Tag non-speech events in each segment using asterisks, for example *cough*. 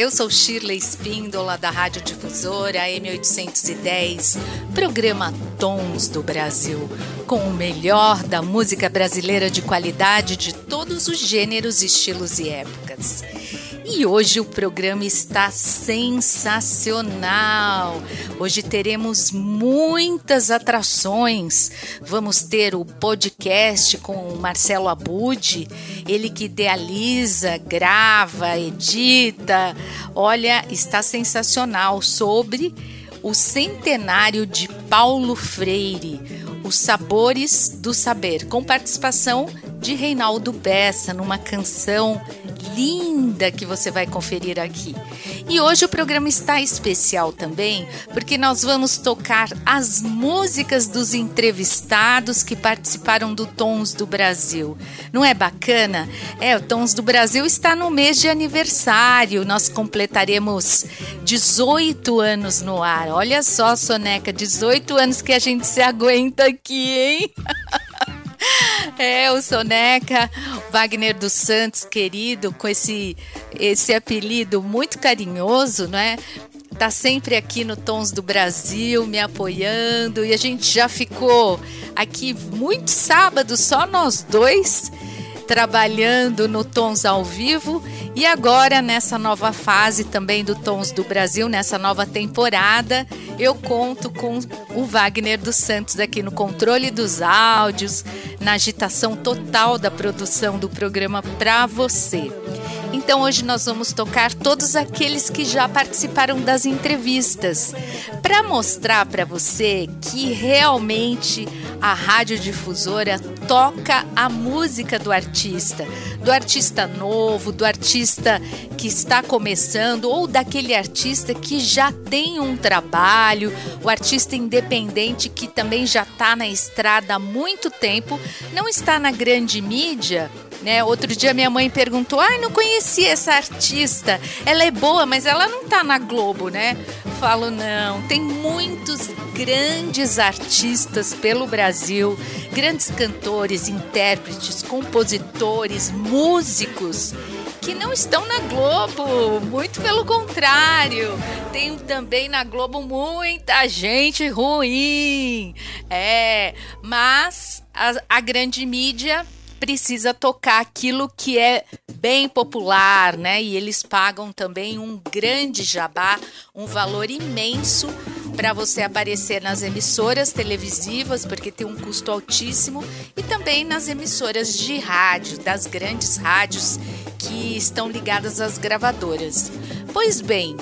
Eu sou Shirley Espíndola da Rádio Difusora M810, programa Tons do Brasil, com o melhor da música brasileira de qualidade de todos os gêneros, estilos e épocas. E hoje o programa está sensacional. Hoje teremos muitas atrações. Vamos ter o podcast com o Marcelo Abud, ele que idealiza, grava, edita. Olha, está sensacional sobre o centenário de Paulo Freire, Os Sabores do Saber, com participação de Reinaldo Bessa numa canção linda que você vai conferir aqui. E hoje o programa está especial também, porque nós vamos tocar as músicas dos entrevistados que participaram do Tons do Brasil. Não é bacana? É, o Tons do Brasil está no mês de aniversário. Nós completaremos 18 anos no ar. Olha só, Soneca, 18 anos que a gente se aguenta aqui, hein? *laughs* *laughs* É, o Soneca, Wagner dos Santos, querido, com esse, esse apelido muito carinhoso, né? Tá sempre aqui no Tons do Brasil, me apoiando, e a gente já ficou aqui muitos sábados, só nós dois, trabalhando no Tons ao vivo e agora nessa nova fase também do Tons do Brasil, nessa nova temporada, eu conto com o Wagner dos Santos aqui no controle dos áudios, na agitação total da produção do programa para você. Então hoje nós vamos tocar todos aqueles que já participaram das entrevistas, para mostrar para você que realmente a radiodifusora toca a música do artista, do artista novo, do artista que está começando ou daquele artista que já tem um trabalho, o artista independente que também já está na estrada há muito tempo, não está na grande mídia né? Outro dia minha mãe perguntou: "Ai, não conhecia essa artista. Ela é boa, mas ela não tá na Globo, né?" Falo: "Não, tem muitos grandes artistas pelo Brasil, grandes cantores, intérpretes, compositores, músicos que não estão na Globo, muito pelo contrário. Tem também na Globo muita gente ruim. É, mas a, a grande mídia precisa tocar aquilo que é bem popular, né? E eles pagam também um grande jabá, um valor imenso para você aparecer nas emissoras televisivas, porque tem um custo altíssimo, e também nas emissoras de rádio, das grandes rádios que estão ligadas às gravadoras. Pois bem,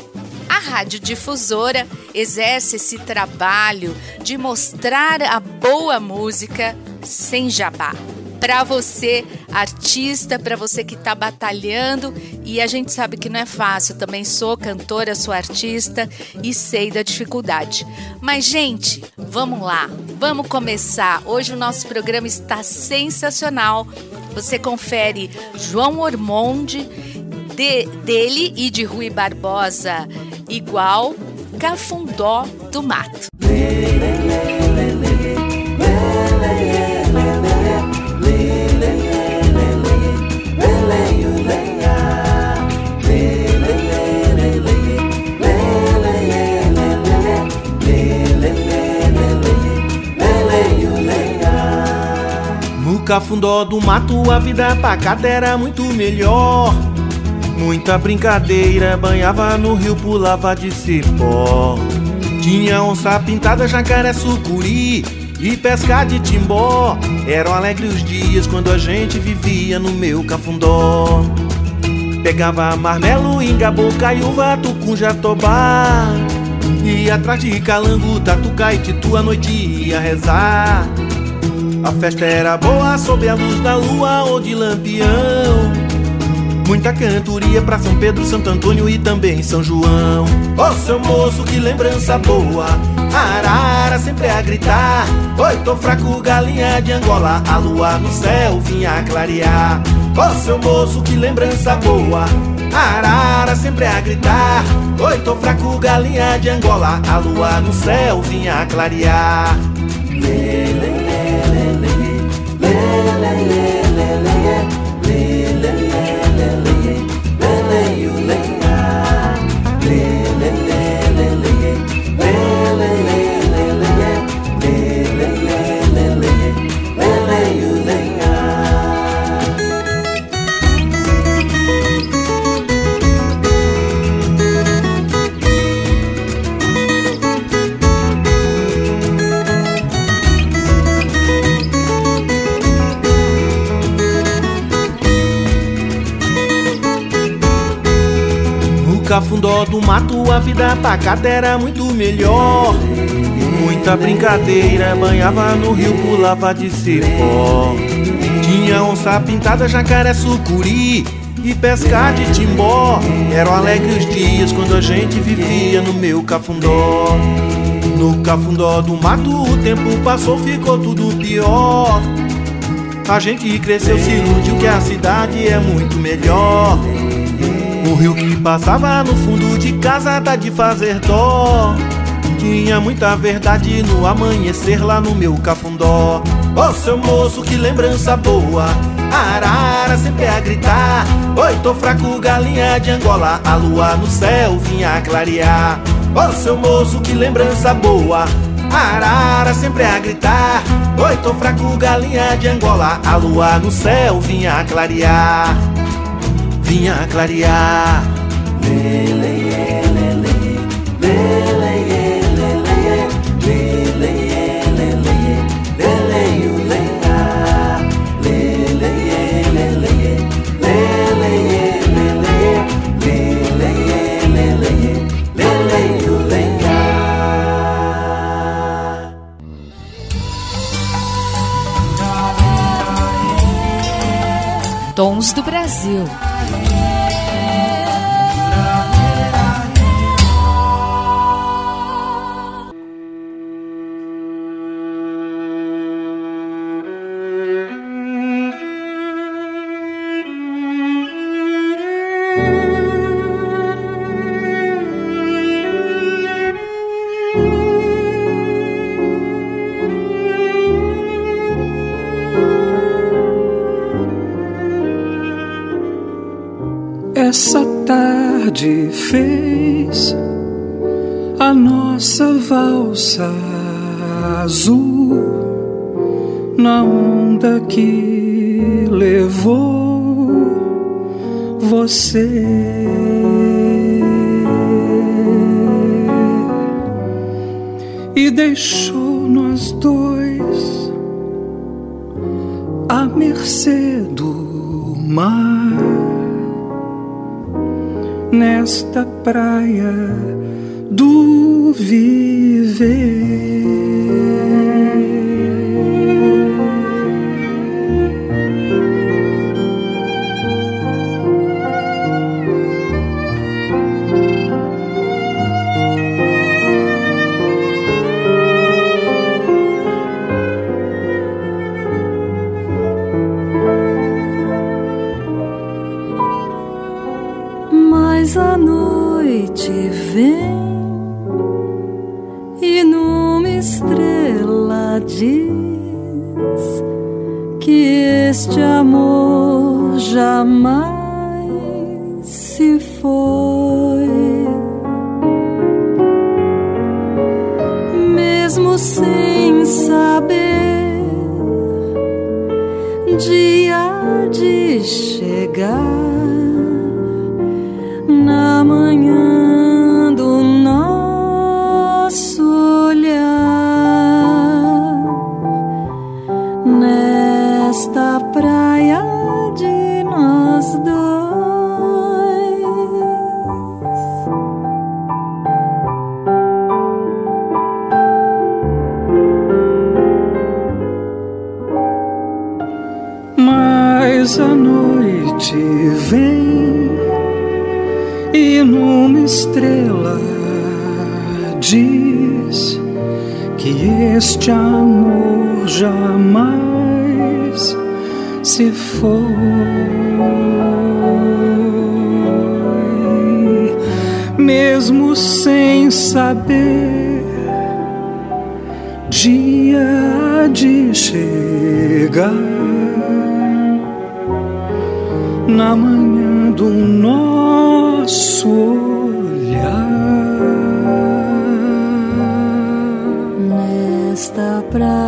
a radiodifusora exerce esse trabalho de mostrar a boa música sem jabá para você, artista, para você que está batalhando. E a gente sabe que não é fácil. Também sou cantora, sou artista e sei da dificuldade. Mas, gente, vamos lá, vamos começar. Hoje o nosso programa está sensacional. Você confere João Ormonde, de, dele e de Rui Barbosa, igual Cafundó do Mato. Cafundó do mato a vida pacata era muito melhor. Muita brincadeira, banhava no rio, pulava de cipó. Tinha onça pintada, jacaré, sucuri e pesca de timbó. Eram alegres os dias quando a gente vivia no meu cafundó. Pegava marmelo, ingabu, caiuva, tucum, jatobá. E atrás de calango, tatuca e titu, a noite ia rezar. A festa era boa sob a luz da lua ou de lampião. Muita cantoria pra São Pedro, Santo Antônio e também São João. Ô oh, seu moço, que lembrança boa! A arara sempre a gritar. Oi, tô fraco, galinha de Angola. A lua no céu vinha clarear. Ô oh, seu moço, que lembrança boa! A arara sempre a gritar. Oi, tô fraco, galinha de Angola. A lua no céu vinha clarear. Lê, cafundó do mato a vida pacata era muito melhor. Muita brincadeira, banhava no rio, pulava de cipó. Tinha onça pintada, jacaré, sucuri e pescar de timbó. Eram alegres dias quando a gente vivia no meu cafundó. No cafundó do mato o tempo passou, ficou tudo pior. A gente cresceu, se iludiu que a cidade é muito melhor. O rio que passava no fundo de casa dá de fazer dó. Tinha muita verdade no amanhecer lá no meu cafundó. Ô oh, seu moço, que lembrança boa! A arara sempre a gritar. Oi, tô fraco, galinha de Angola. A lua no céu vinha clarear. Ô oh, seu moço, que lembrança boa! A arara sempre a gritar. Oi, tô fraco, galinha de Angola. A lua no céu vinha clarear vinha clarear. Lê, lê, Brasil. Essa tarde fez a nossa valsa azul na onda que levou você. E deixou nós dois à mercê do mar nesta praia do viver. mesmo sem saber, dia de chegar. Este amor jamais se foi, mesmo sem saber, dia de chegar. Na manhã do nosso Nesta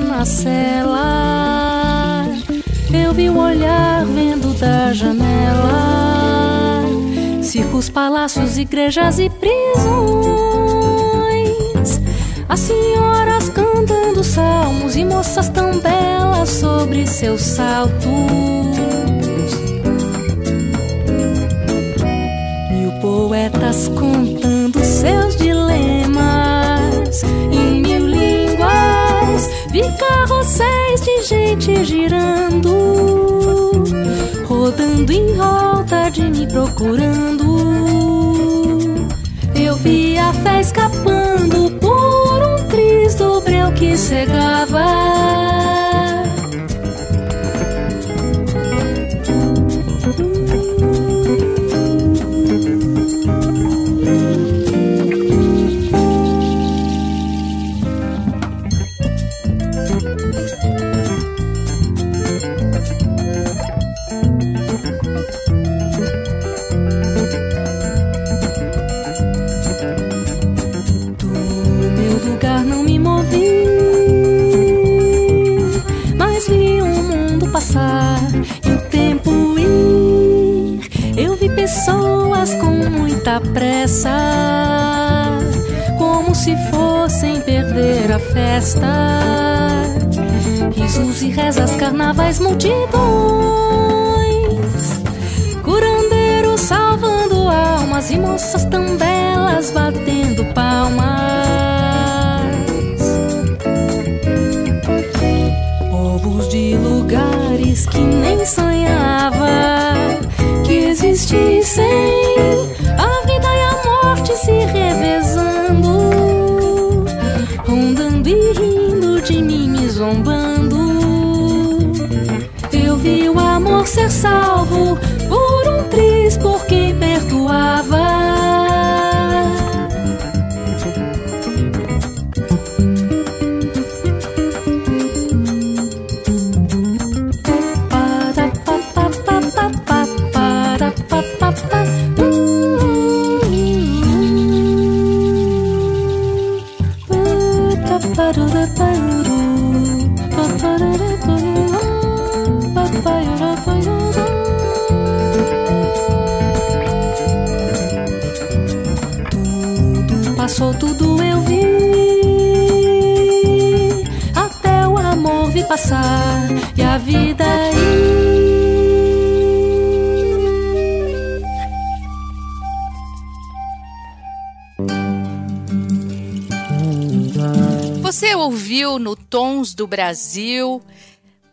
Na cela. Eu vi o olhar vendo da janela. Circos, palácios, igrejas e prisões. As senhoras cantando salmos e moças tão belas sobre seus saltos. Mil poetas contando carrosséis de gente girando, rodando em volta de mim procurando. Eu vi a fé escapando por um triz do breu que cegava. Muita pressa, como se fossem perder a festa. Risos e rezas, carnavais, multidões, curandeiros salvando almas e moças tão belas batendo palmas. Povos de lugares que nem sonhava Love. Do Brasil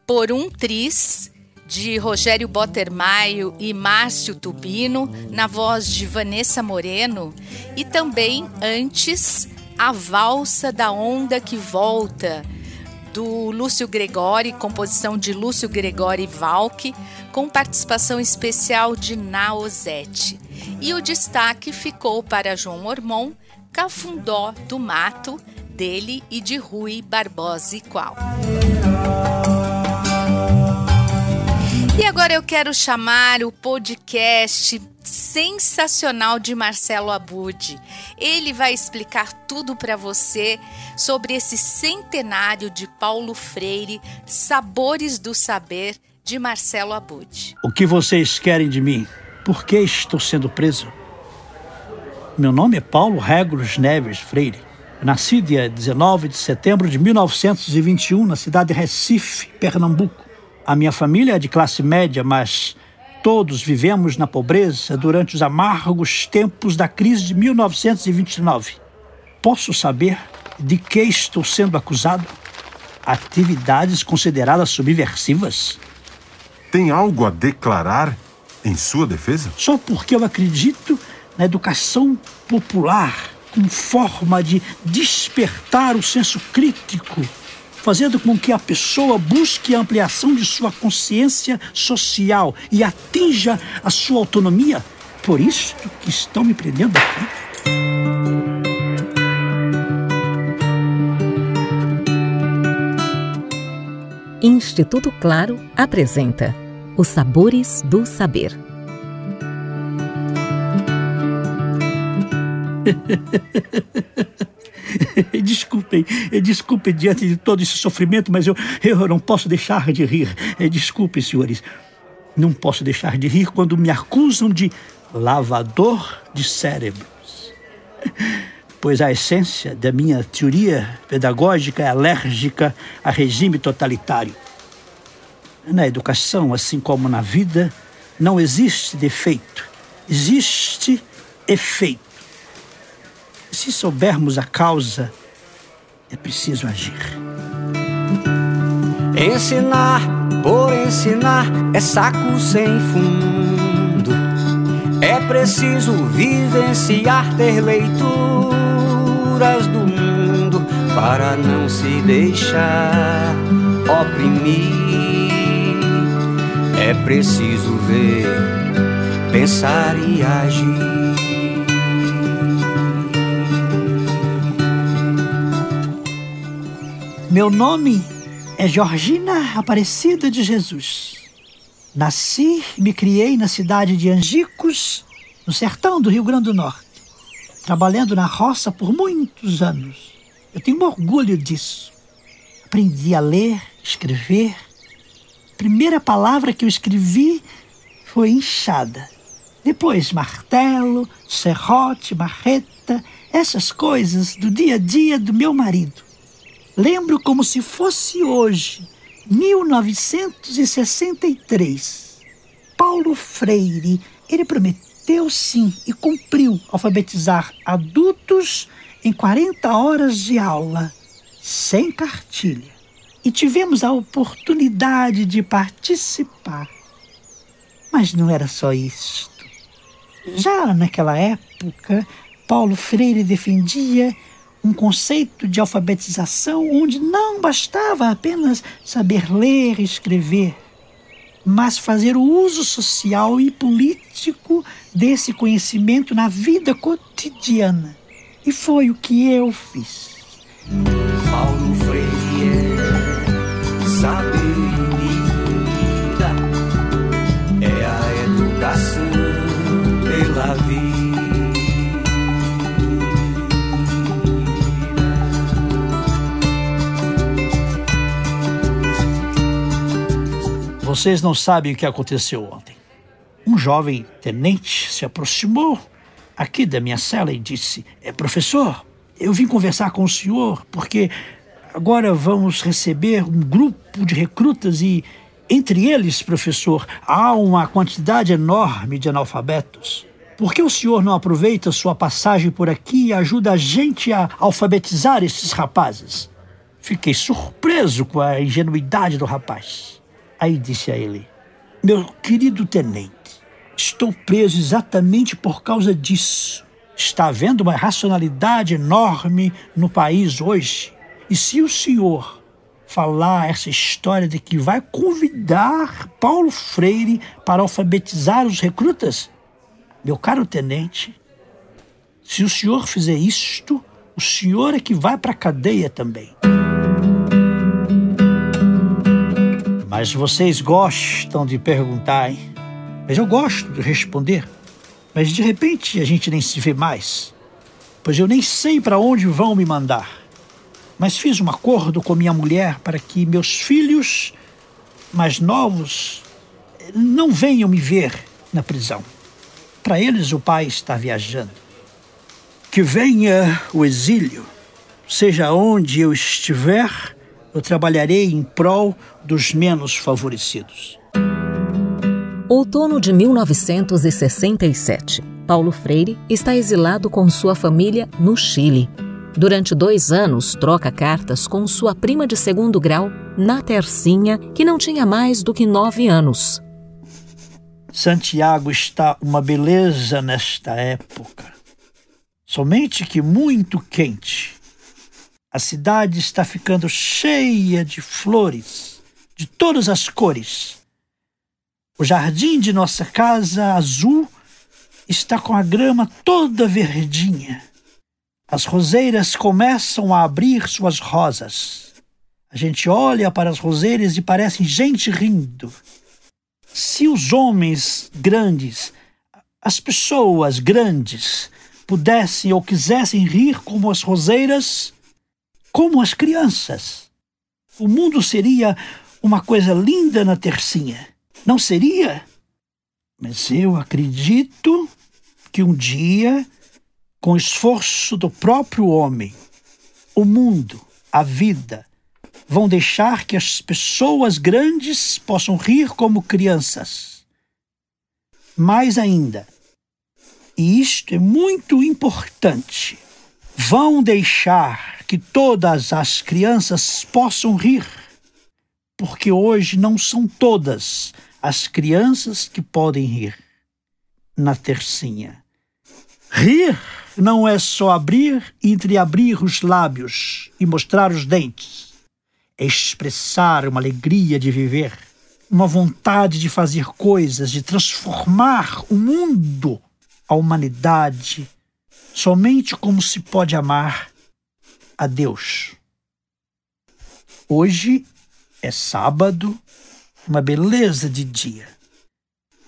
por um tris de Rogério Bottermaio e Márcio Tubino, na voz de Vanessa Moreno, e também antes A Valsa da Onda que Volta, do Lúcio Gregori, composição de Lúcio Gregori Valk, com participação especial de Naozete. E o destaque ficou para João Ormond, Cafundó do Mato, dele e de Rui Barbosa e Qual. E agora eu quero chamar o podcast sensacional de Marcelo Abud. Ele vai explicar tudo para você sobre esse centenário de Paulo Freire, Sabores do Saber de Marcelo Abud. O que vocês querem de mim? Por que estou sendo preso? Meu nome é Paulo Regulus Neves Freire. Nasci dia 19 de setembro de 1921 na cidade de Recife, Pernambuco. A minha família é de classe média, mas todos vivemos na pobreza durante os amargos tempos da crise de 1929. Posso saber de que estou sendo acusado? Atividades consideradas subversivas? Tem algo a declarar em sua defesa? Só porque eu acredito na educação popular como forma de despertar o senso crítico fazendo com que a pessoa busque a ampliação de sua consciência social e atinja a sua autonomia. Por isso que estão me prendendo aqui. Instituto Claro apresenta Os Sabores do Saber. *laughs* desculpem, desculpem diante de todo esse sofrimento, mas eu, eu não posso deixar de rir. Desculpem, senhores. Não posso deixar de rir quando me acusam de lavador de cérebros. Pois a essência da minha teoria pedagógica é alérgica a regime totalitário. Na educação, assim como na vida, não existe defeito, existe efeito. Se soubermos a causa, é preciso agir. Ensinar por ensinar é saco sem fundo. É preciso vivenciar, ter leituras do mundo para não se deixar oprimir. É preciso ver, pensar e agir. Meu nome é Georgina Aparecida de Jesus. Nasci e me criei na cidade de Angicos, no sertão do Rio Grande do Norte, trabalhando na roça por muitos anos. Eu tenho orgulho disso. Aprendi a ler, escrever. A primeira palavra que eu escrevi foi enxada. Depois martelo, serrote, marreta, essas coisas do dia a dia do meu marido. Lembro como se fosse hoje, 1963. Paulo Freire, ele prometeu sim e cumpriu alfabetizar adultos em 40 horas de aula, sem cartilha. E tivemos a oportunidade de participar. Mas não era só isto. Já naquela época, Paulo Freire defendia um conceito de alfabetização onde não bastava apenas saber ler e escrever. mas fazer o uso social e político desse conhecimento na vida cotidiana. E foi o que eu fiz. Paulo Freire é Vocês não sabem o que aconteceu ontem. Um jovem tenente se aproximou aqui da minha cela e disse: é, Professor, eu vim conversar com o senhor porque agora vamos receber um grupo de recrutas e, entre eles, professor, há uma quantidade enorme de analfabetos. Por que o senhor não aproveita sua passagem por aqui e ajuda a gente a alfabetizar esses rapazes? Fiquei surpreso com a ingenuidade do rapaz. Aí disse a ele: Meu querido tenente, estou preso exatamente por causa disso. Está havendo uma racionalidade enorme no país hoje. E se o senhor falar essa história de que vai convidar Paulo Freire para alfabetizar os recrutas, meu caro tenente, se o senhor fizer isto, o senhor é que vai para a cadeia também. Mas vocês gostam de perguntar, hein? Mas eu gosto de responder. Mas de repente a gente nem se vê mais, pois eu nem sei para onde vão me mandar. Mas fiz um acordo com minha mulher para que meus filhos mais novos não venham me ver na prisão. Para eles, o pai está viajando. Que venha o exílio, seja onde eu estiver, eu trabalharei em prol dos menos favorecidos. Outono de 1967. Paulo Freire está exilado com sua família no Chile. Durante dois anos, troca cartas com sua prima de segundo grau, na Tercinha, que não tinha mais do que nove anos. Santiago está uma beleza nesta época. Somente que muito quente. A cidade está ficando cheia de flores, de todas as cores. O jardim de nossa casa azul está com a grama toda verdinha. As roseiras começam a abrir suas rosas. A gente olha para as roseiras e parece gente rindo. Se os homens grandes, as pessoas grandes, pudessem ou quisessem rir como as roseiras, como as crianças. O mundo seria uma coisa linda na tercinha. Não seria? Mas eu acredito que um dia, com esforço do próprio homem, o mundo, a vida, vão deixar que as pessoas grandes possam rir como crianças. Mais ainda, e isto é muito importante, vão deixar que todas as crianças possam rir, porque hoje não são todas as crianças que podem rir. Na tercinha. Rir não é só abrir e entreabrir os lábios e mostrar os dentes. É expressar uma alegria de viver, uma vontade de fazer coisas, de transformar o mundo, a humanidade, somente como se pode amar a Deus. Hoje é sábado, uma beleza de dia.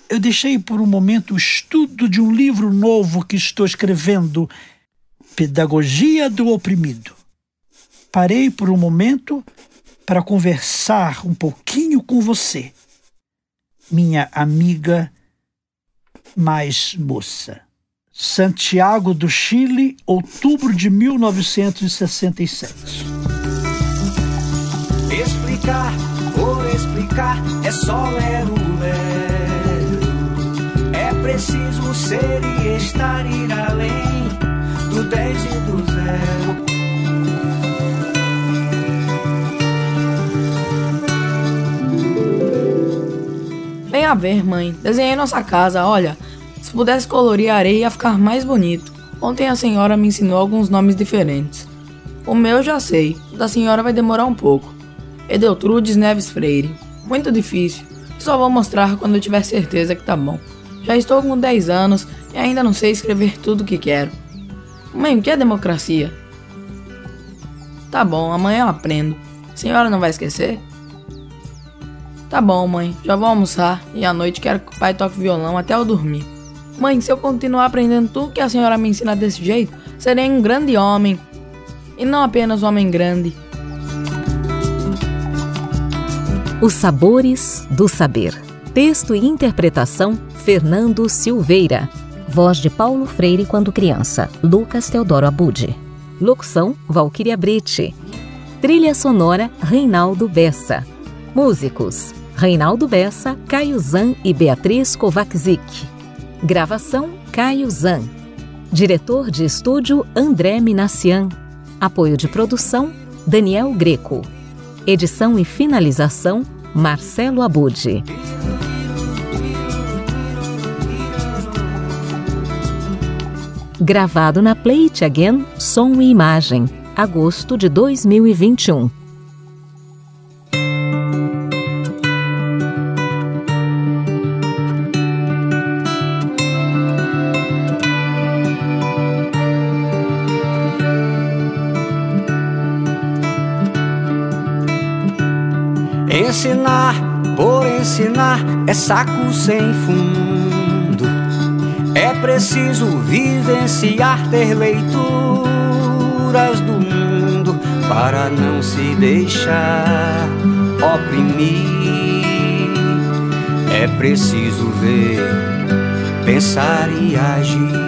Eu deixei por um momento o estudo de um livro novo que estou escrevendo, Pedagogia do Oprimido. Parei por um momento para conversar um pouquinho com você, minha amiga mais moça. Santiago do Chile, outubro de 1967. Explicar por explicar é só ler o ler. É preciso ser e estar ir além do 10 e do zero. Vem a ver, mãe. Desenhei nossa casa, olha. Se pudesse colorir a areia ia ficar mais bonito. Ontem a senhora me ensinou alguns nomes diferentes. O meu já sei, o da senhora vai demorar um pouco. Edeltrudes Neves Freire. Muito difícil. Só vou mostrar quando eu tiver certeza que tá bom. Já estou com 10 anos e ainda não sei escrever tudo o que quero. Mãe, o que é democracia? Tá bom, amanhã eu aprendo. A senhora não vai esquecer? Tá bom, mãe, já vou almoçar e à noite quero que o pai toque violão até eu dormir. Mãe, se eu continuar aprendendo tudo que a senhora me ensina desse jeito, serei um grande homem. E não apenas um homem grande. Os Sabores do Saber. Texto e interpretação: Fernando Silveira. Voz de Paulo Freire quando criança, Lucas Teodoro Abude. Locução: Valquíria Brite. Trilha sonora: Reinaldo Bessa. Músicos: Reinaldo Bessa, Caio Zan e Beatriz Kovacic. Gravação: Caio Zan. Diretor de estúdio: André Minassian. Apoio de produção: Daniel Greco. Edição e finalização: Marcelo Abude. Gravado na Play It Again Som e Imagem, agosto de 2021. Ensinar é saco sem fundo. É preciso vivenciar, ter leituras do mundo para não se deixar oprimir. É preciso ver, pensar e agir.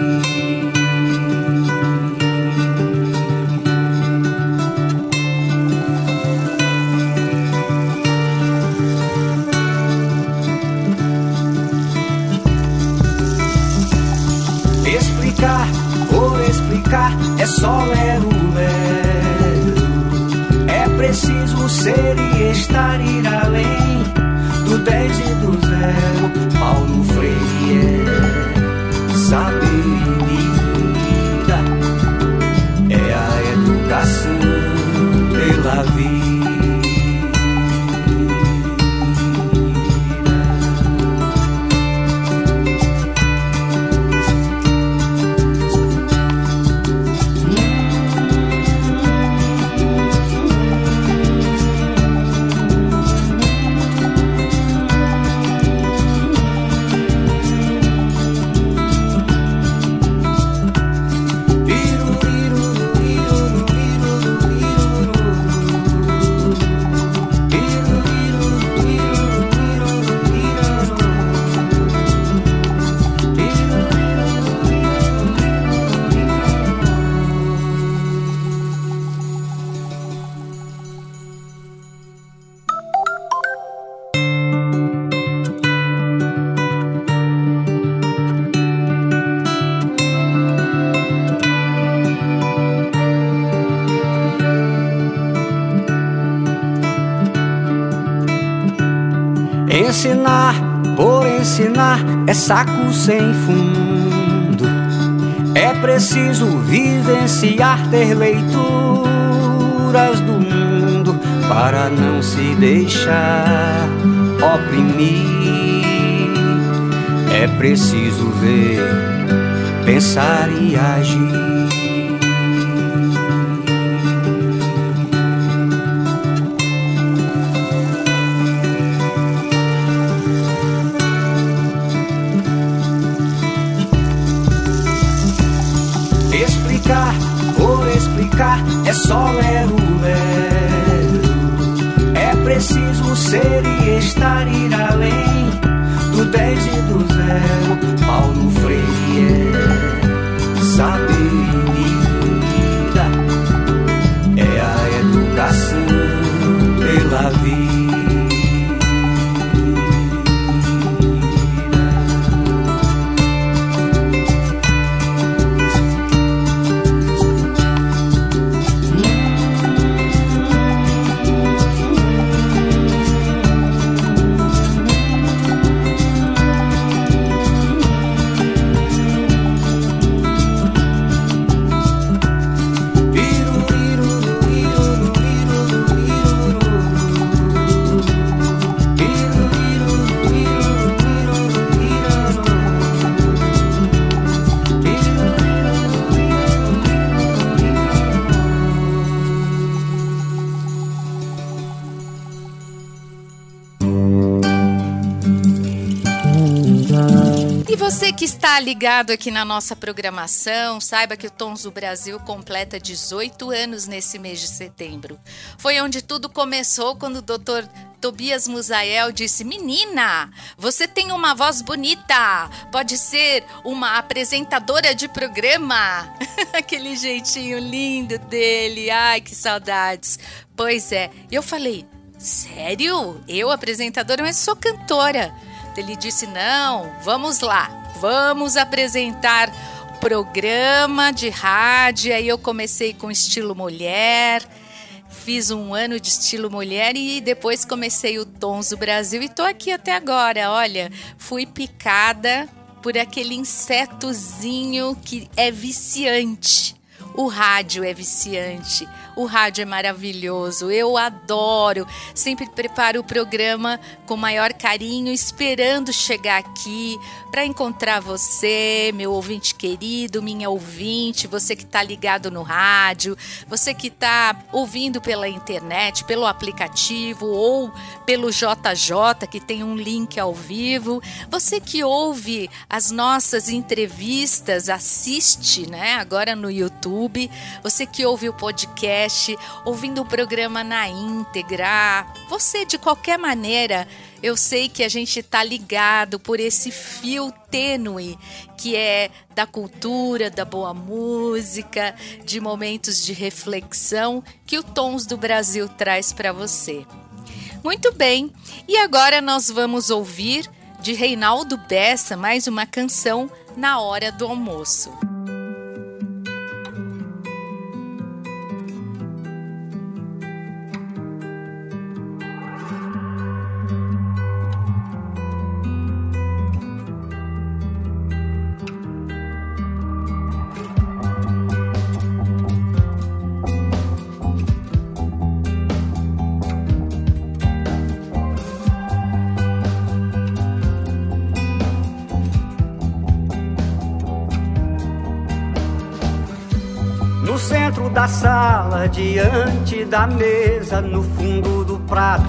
Saco sem fundo. É preciso vivenciar, ter leituras do mundo para não se deixar oprimir. É preciso ver, pensar e agir. Só ler o ler. É preciso ser e estar ir além do 10 e do zero. Ligado aqui na nossa programação, saiba que o Tons do Brasil completa 18 anos nesse mês de setembro. Foi onde tudo começou quando o Dr. Tobias Musael disse: Menina, você tem uma voz bonita, pode ser uma apresentadora de programa. *laughs* Aquele jeitinho lindo dele, ai que saudades. Pois é, eu falei: Sério? Eu, apresentadora, mas sou cantora. Ele disse: Não, vamos lá, vamos apresentar programa de rádio. Aí eu comecei com estilo mulher fiz um ano de estilo mulher e depois comecei o Tons do Brasil e tô aqui até agora. Olha, fui picada por aquele insetozinho que é viciante. O rádio é viciante. O rádio é maravilhoso, eu adoro. Sempre preparo o programa com maior carinho, esperando chegar aqui para encontrar você, meu ouvinte querido, minha ouvinte, você que está ligado no rádio, você que está ouvindo pela internet, pelo aplicativo ou pelo JJ, que tem um link ao vivo. Você que ouve as nossas entrevistas, assiste, né? Agora no YouTube. Você que ouve o podcast podcast, ouvindo o programa na íntegra. Você, de qualquer maneira, eu sei que a gente está ligado por esse fio tênue que é da cultura, da boa música, de momentos de reflexão que o Tons do Brasil traz para você. Muito bem, e agora nós vamos ouvir de Reinaldo Bessa mais uma canção na hora do almoço. Da mesa, no fundo do prato,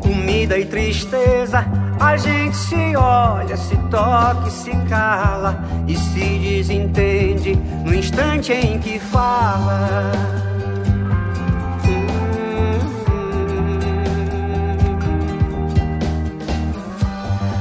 comida e tristeza. A gente se olha, se toca e se cala e se desentende no instante em que fala.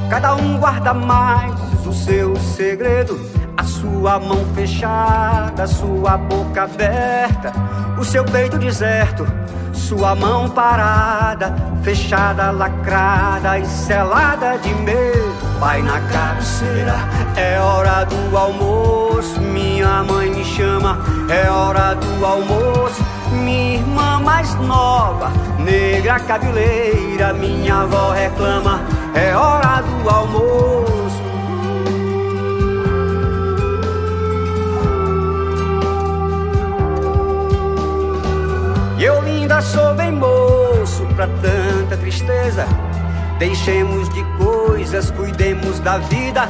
Cada um guarda mais o seu segredo a sua mão fechada, sua boca aberta, o seu peito deserto, sua mão parada, fechada, lacrada e selada de medo. Pai na cabeceira, é hora do almoço. Minha mãe me chama, é hora do almoço. Minha irmã mais nova, negra cabeleira, minha avó reclama, é hora do almoço. Sou bem moço pra tanta tristeza. Deixemos de coisas, cuidemos da vida.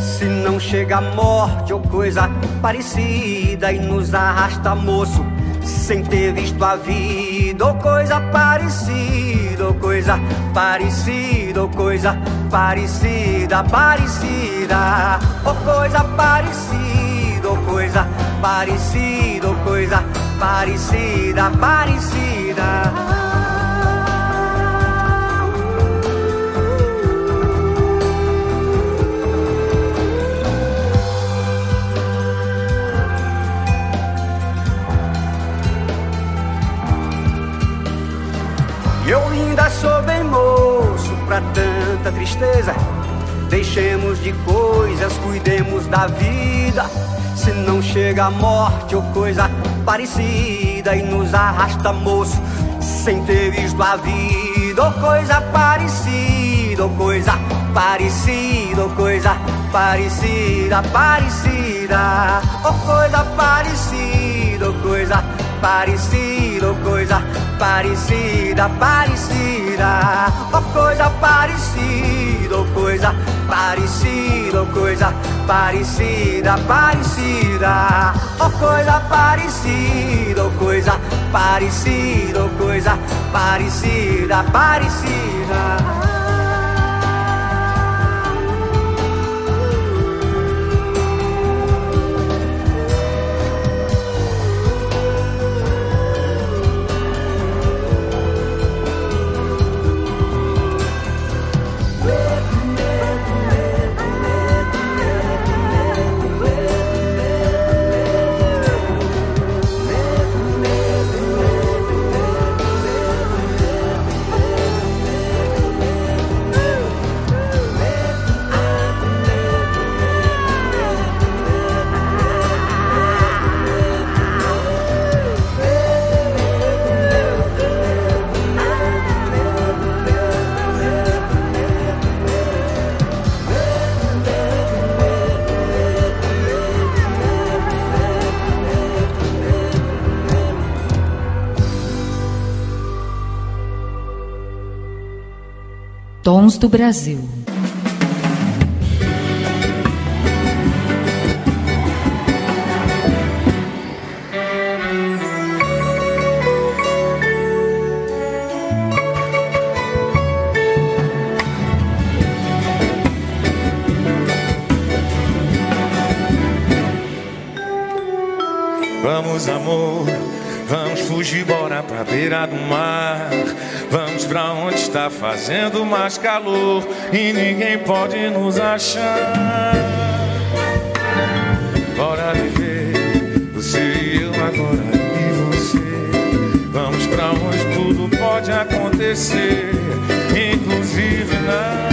Se não chega a morte ou coisa parecida e nos arrasta moço, sem ter visto a vida ou coisa parecida, ou coisa parecida, ou coisa parecida, parecida, ou coisa parecida, ou coisa parecida, ou coisa parecida, parecida. Eu ainda sou bem moço pra tanta tristeza. Deixemos de coisas, cuidemos da vida. Se não chega a morte ou coisa parecida e nos arrasta moço sem ter visto a vida. Ou coisa parecida ou coisa parecida ou coisa parecida parecida. Ou coisa parecida ou coisa parecida ou coisa parecida parecida. Ou coisa parecida ou coisa parecida ou coisa parecida parecida. Ou coisa parecida ou coisa parecida ou coisa parecida parecida do Brasil. Vamos, amor, vamos fugir pra beira do mar. Vamos pra onde está fazendo mais calor e ninguém pode nos achar. Bora viver, você e eu agora e você. Vamos pra onde tudo pode acontecer, inclusive na.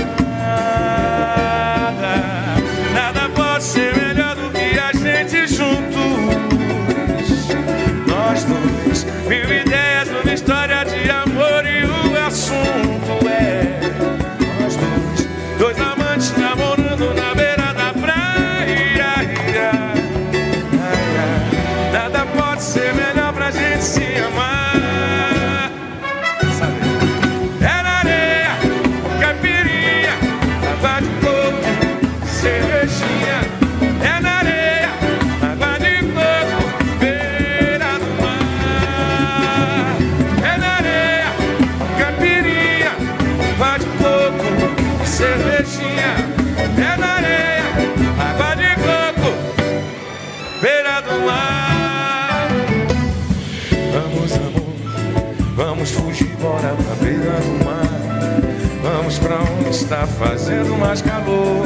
está fazendo mais calor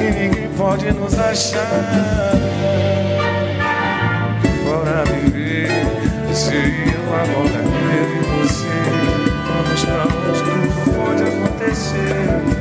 e ninguém pode nos achar. Bora viver, se eu agora, eu e você, vamos pra onde tudo pode acontecer.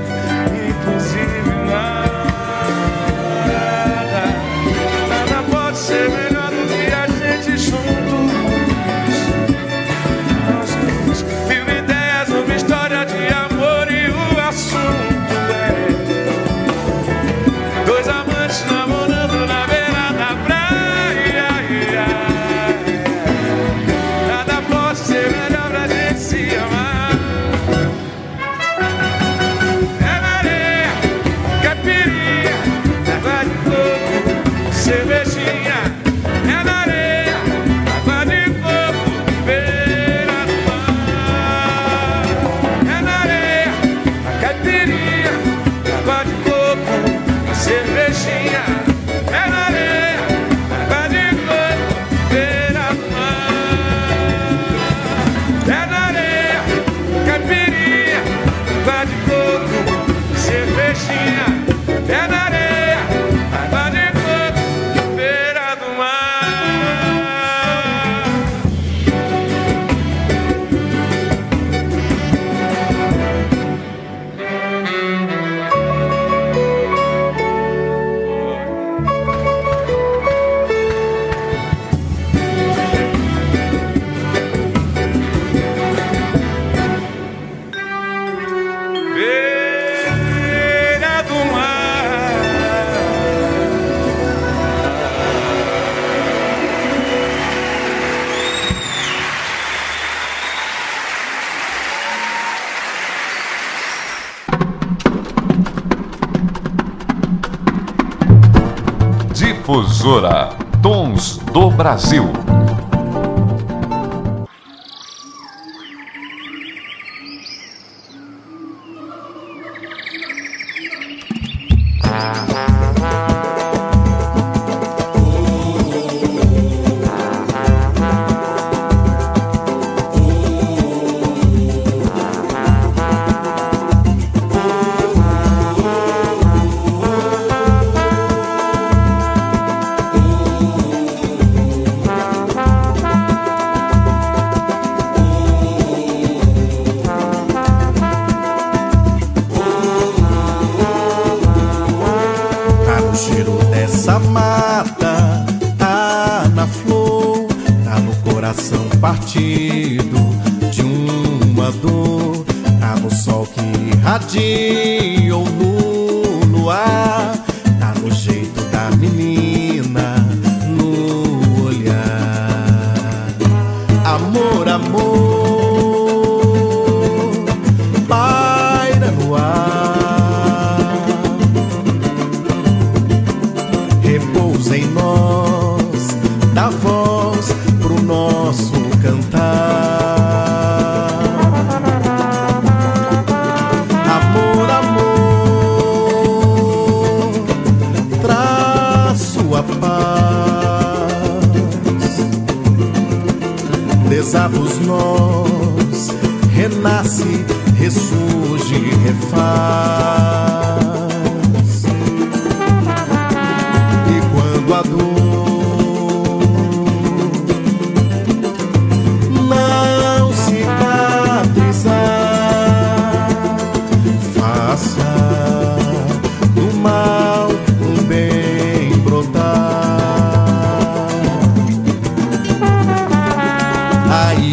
Brasil.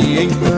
Aí então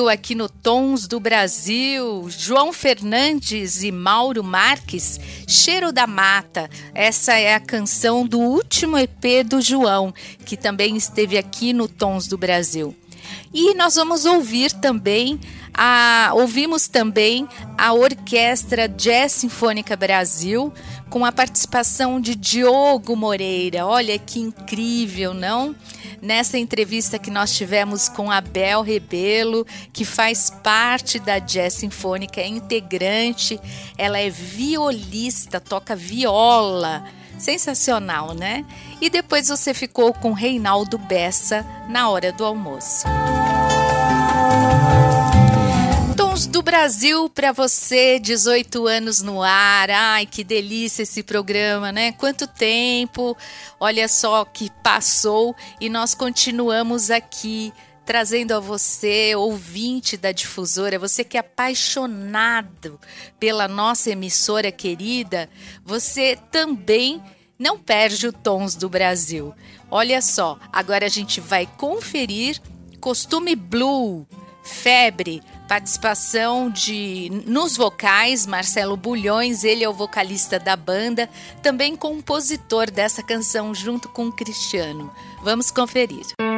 Ouviu aqui no Tons do Brasil João Fernandes e Mauro Marques, Cheiro da Mata. Essa é a canção do último EP do João, que também esteve aqui no Tons do Brasil. E nós vamos ouvir também a, ouvimos também a Orquestra Jazz Sinfônica Brasil com a participação de Diogo Moreira. Olha que incrível, não? Nessa entrevista que nós tivemos com a Bel Rebelo, que faz parte da Jazz Sinfônica, é integrante, ela é violista, toca viola. Sensacional, né? E depois você ficou com Reinaldo Bessa na hora do almoço. Do Brasil para você, 18 anos no ar. Ai, que delícia esse programa, né? Quanto tempo! Olha só que passou e nós continuamos aqui trazendo a você, ouvinte da difusora, você que é apaixonado pela nossa emissora querida, você também não perde o Tons do Brasil. Olha só, agora a gente vai conferir Costume Blue, Febre, participação de nos vocais Marcelo Bulhões, ele é o vocalista da banda, também compositor dessa canção junto com o Cristiano. Vamos conferir. Salvo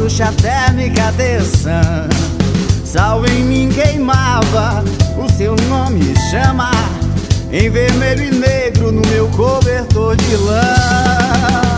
bruxa térmica de Sal em mim queimava, o seu nome chama. Em vermelho e negro no meu cobertor de lã.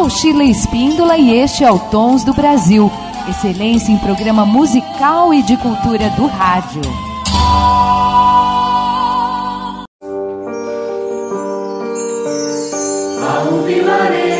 sou Sheila Espíndola e este é o Tons do Brasil, excelência em programa musical e de cultura do rádio. Há um vilarejo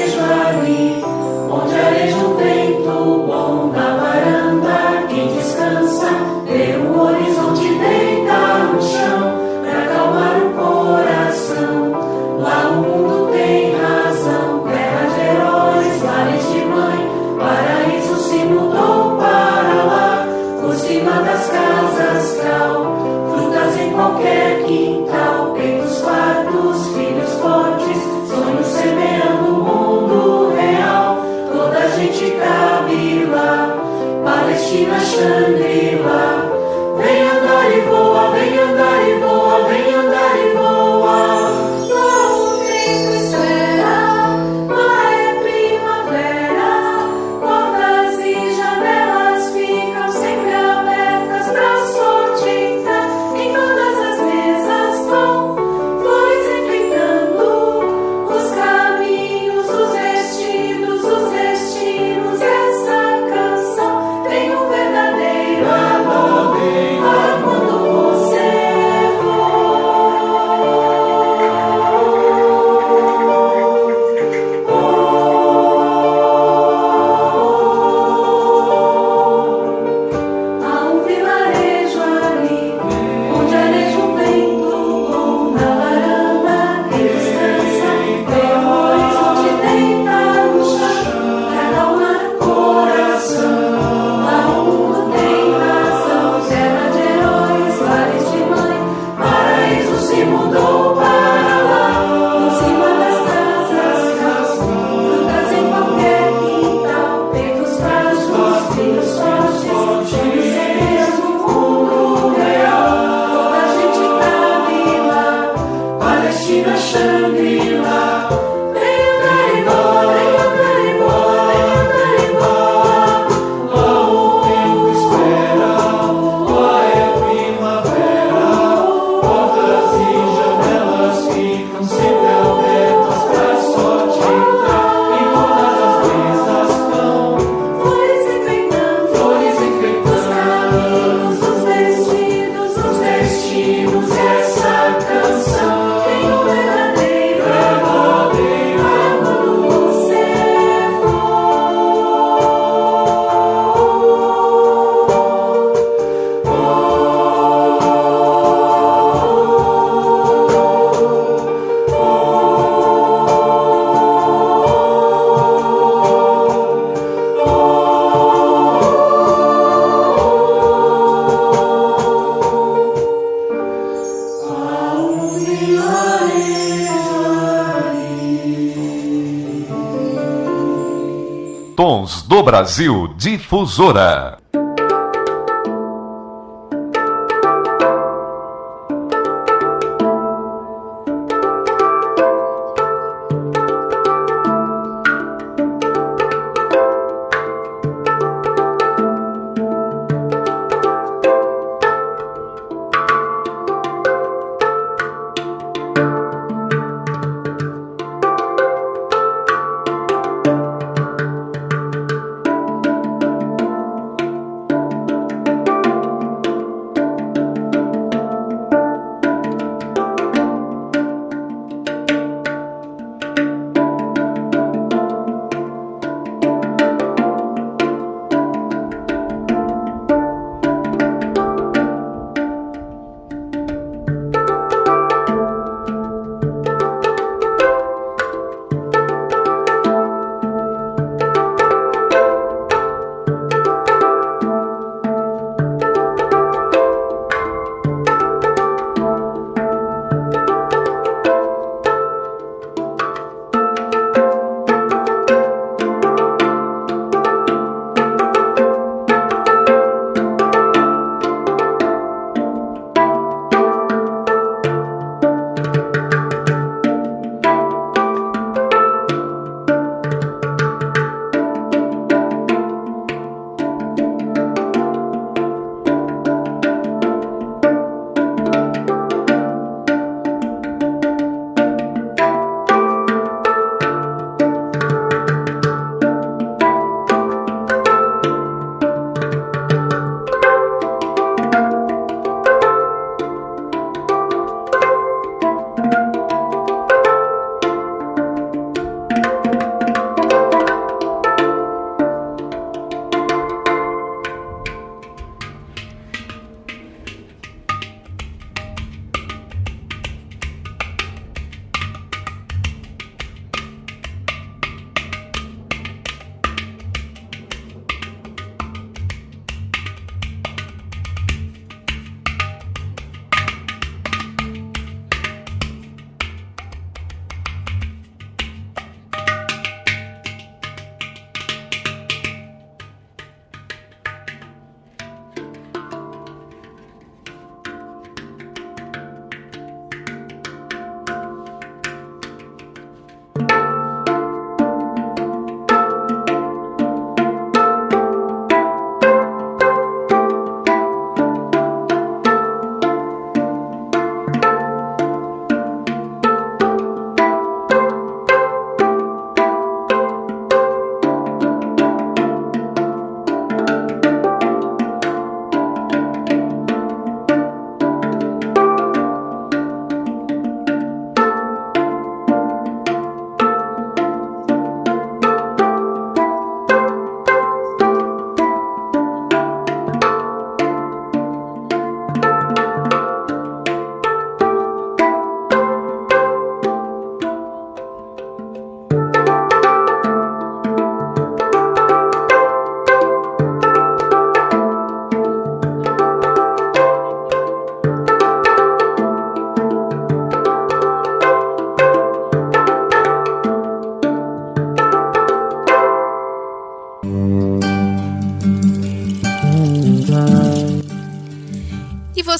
Brasil Difusora.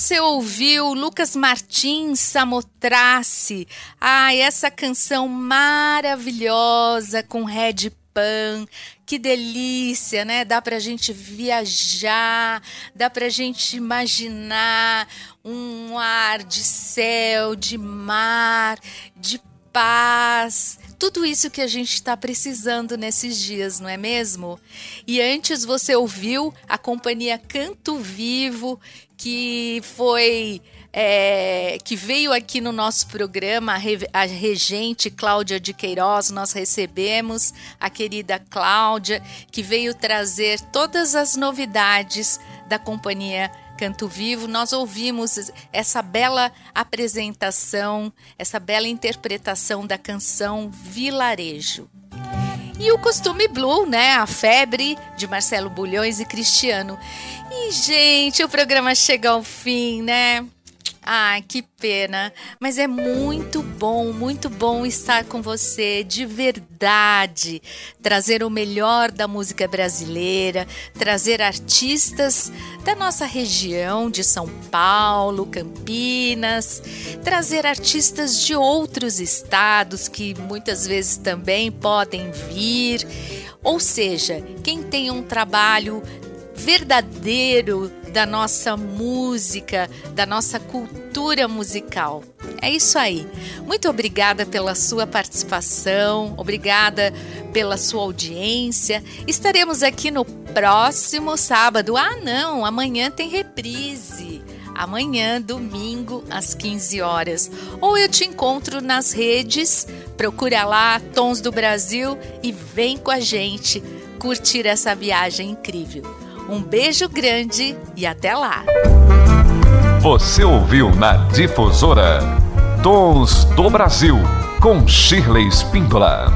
Você ouviu Lucas Martins Samotrace. Ah, essa canção maravilhosa com Red Pan. Que delícia, né? Dá pra gente viajar, dá pra gente imaginar um ar de céu, de mar, de paz, tudo isso que a gente está precisando nesses dias, não é mesmo? E antes você ouviu a companhia Canto Vivo, que foi é, que veio aqui no nosso programa, a regente Cláudia de Queiroz, nós recebemos a querida Cláudia, que veio trazer todas as novidades da companhia Canto Vivo. Nós ouvimos essa bela apresentação, essa bela interpretação da canção Vilarejo. E o Costume Blue, né? A Febre, de Marcelo Bulhões e Cristiano. E, gente, o programa chega ao fim, né? Ai, que pena. Mas é muito bom, muito bom estar com você de verdade. Trazer o melhor da música brasileira, trazer artistas da nossa região de São Paulo, Campinas, trazer artistas de outros estados que muitas vezes também podem vir. Ou seja, quem tem um trabalho verdadeiro da nossa música, da nossa cultura musical. É isso aí. Muito obrigada pela sua participação, obrigada pela sua audiência. Estaremos aqui no próximo sábado. Ah, não, amanhã tem reprise. Amanhã, domingo, às 15 horas. Ou eu te encontro nas redes, procura lá Tons do Brasil e vem com a gente curtir essa viagem incrível. Um beijo grande e até lá! Você ouviu na Difusora Tons do Brasil com Shirley Spindola.